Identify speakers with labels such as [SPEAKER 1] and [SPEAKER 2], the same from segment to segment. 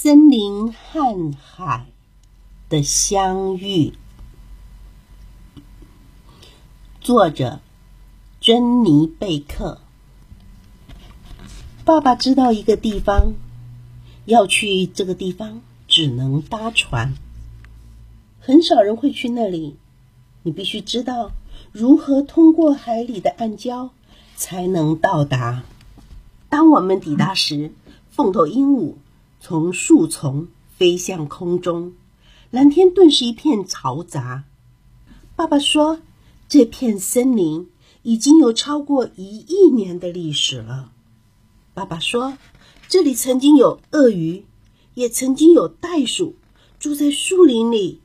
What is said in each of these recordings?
[SPEAKER 1] 森林和海的相遇，作者珍妮贝克。爸爸知道一个地方，要去这个地方只能搭船，很少人会去那里。你必须知道如何通过海里的暗礁才能到达。当我们抵达时，凤头鹦鹉。从树丛飞向空中，蓝天顿时一片嘈杂。爸爸说：“这片森林已经有超过一亿年的历史了。”爸爸说：“这里曾经有鳄鱼，也曾经有袋鼠住在树林里，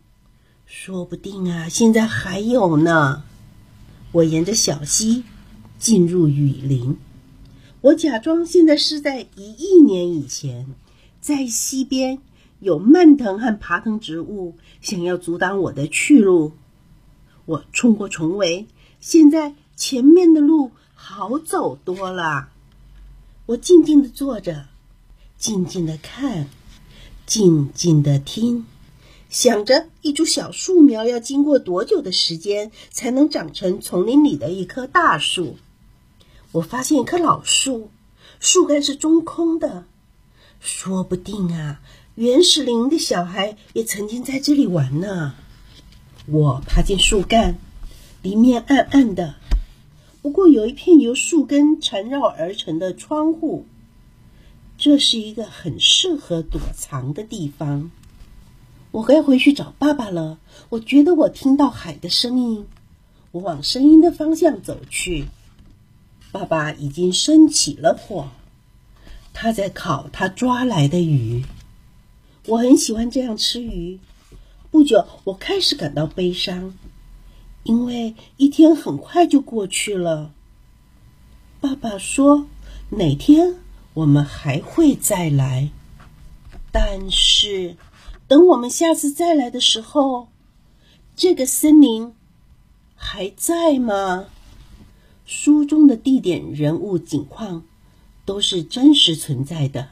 [SPEAKER 1] 说不定啊，现在还有呢。”我沿着小溪进入雨林，我假装现在是在一亿年以前。在溪边有蔓藤和爬藤植物，想要阻挡我的去路。我冲过重围，现在前面的路好走多了。我静静的坐着，静静的看，静静的听，想着一株小树苗要经过多久的时间才能长成丛林里的一棵大树。我发现一棵老树，树干是中空的。说不定啊，原始林的小孩也曾经在这里玩呢。我爬进树干，里面暗暗的，不过有一片由树根缠绕而成的窗户，这是一个很适合躲藏的地方。我该回去找爸爸了。我觉得我听到海的声音，我往声音的方向走去。爸爸已经升起了火。他在烤他抓来的鱼，我很喜欢这样吃鱼。不久，我开始感到悲伤，因为一天很快就过去了。爸爸说：“哪天我们还会再来？但是，等我们下次再来的时候，这个森林还在吗？”书中的地点、人物、景况。都是真实存在的。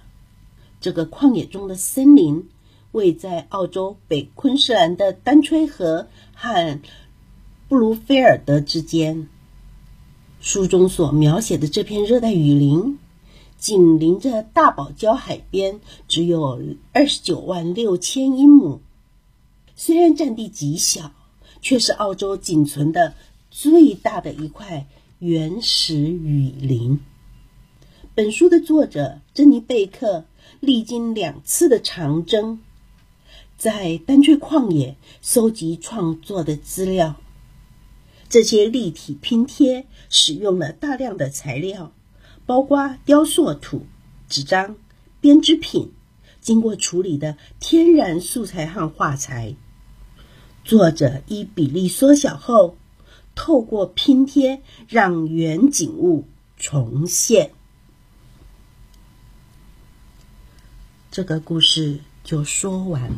[SPEAKER 1] 这个旷野中的森林，位在澳洲北昆士兰的丹吹河和布鲁菲尔德之间。书中所描写的这片热带雨林，紧邻着大堡礁海边，只有二十九万六千英亩。虽然占地极小，却是澳洲仅存的最大的一块原始雨林。本书的作者珍妮贝克历经两次的长征，在丹翠旷野搜集创作的资料。这些立体拼贴使用了大量的材料，包括雕塑土、纸张、编织品、经过处理的天然素材和画材。作者依比例缩小后，透过拼贴让原景物重现。这个故事就说完了。